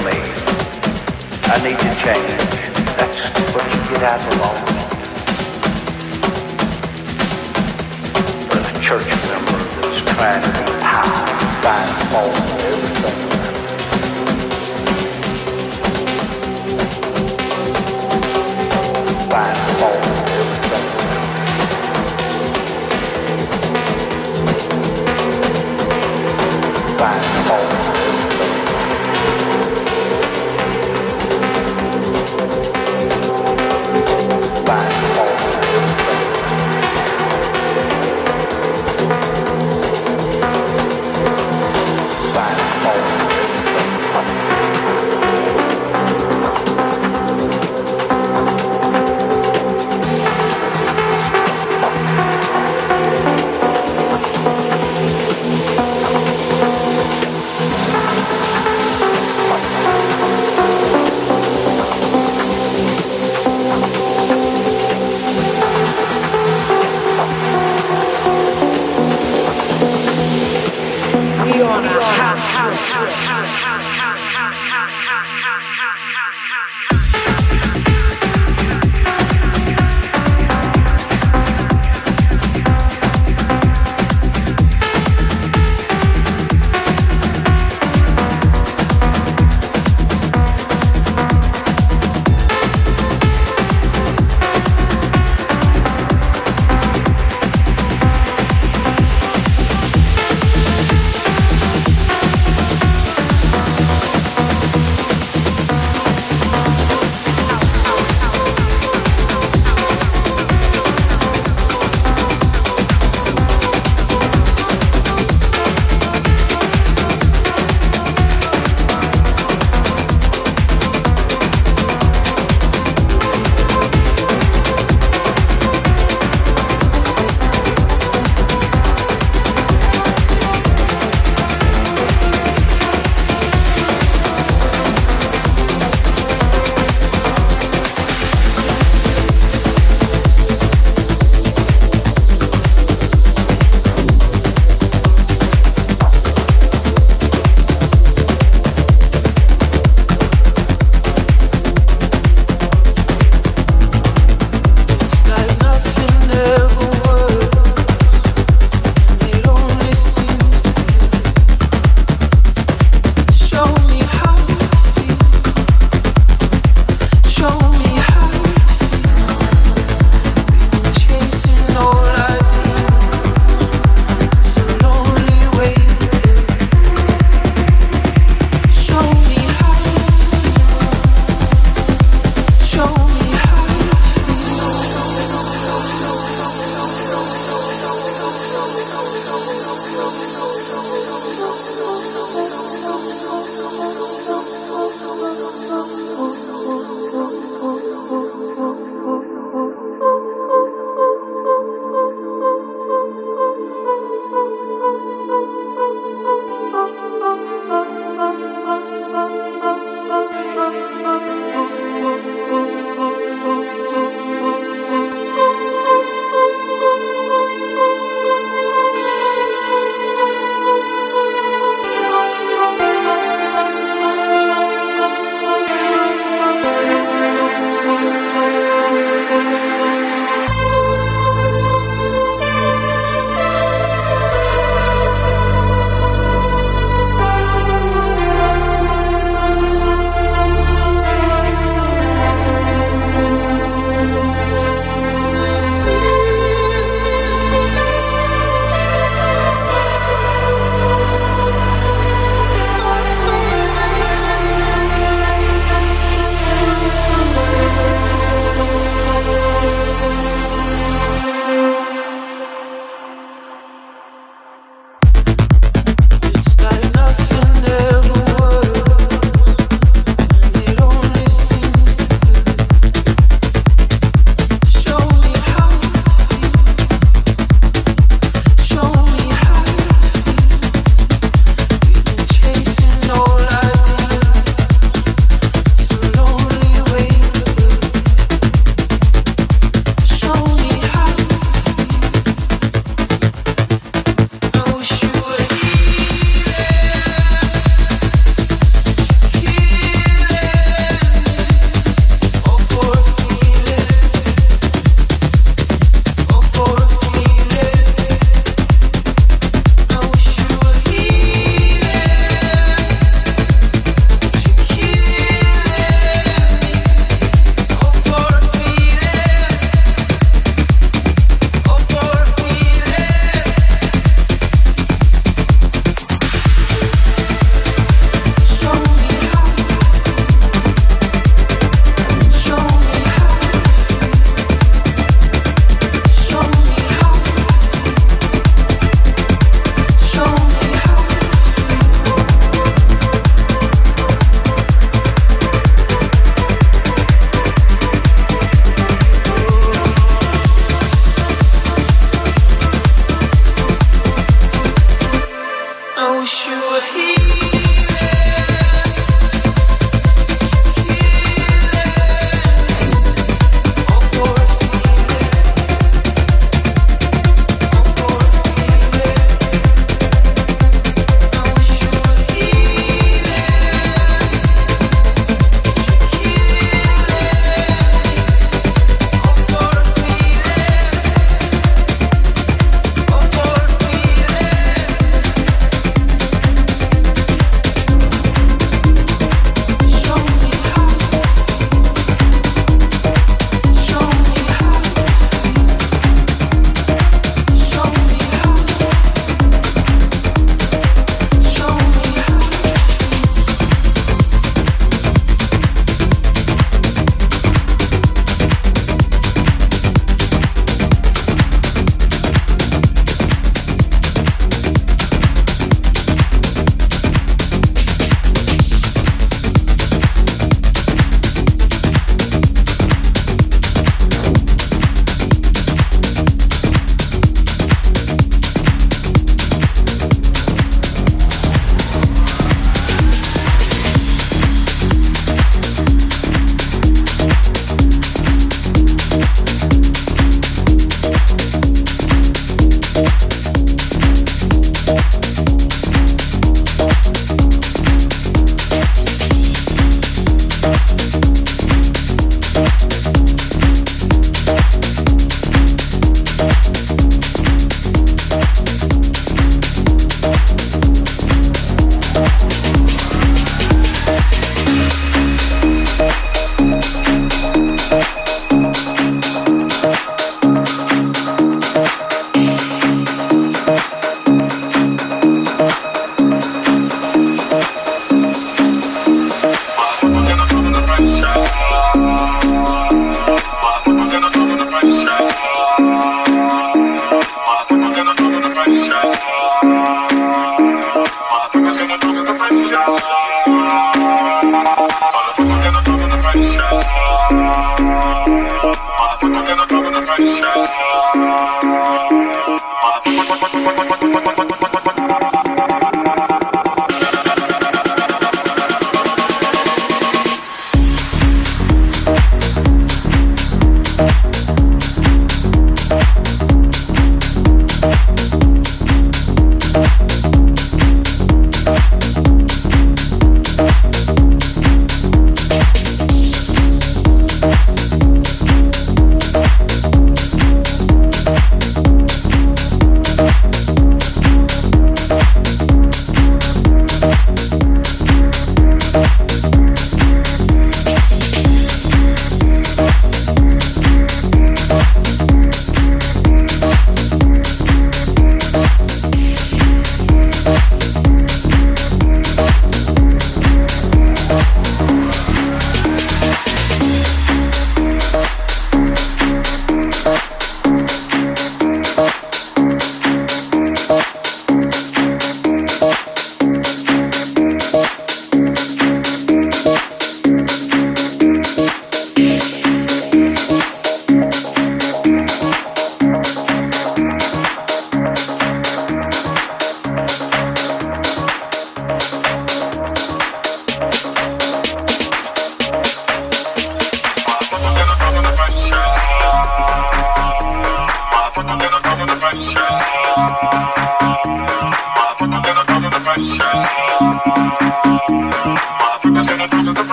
Me. I need to change. That's what you get out of all For a church member that's trying to be high, find fault with everything. Fault with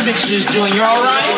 convictions doing? You alright?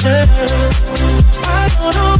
girl. I don't know.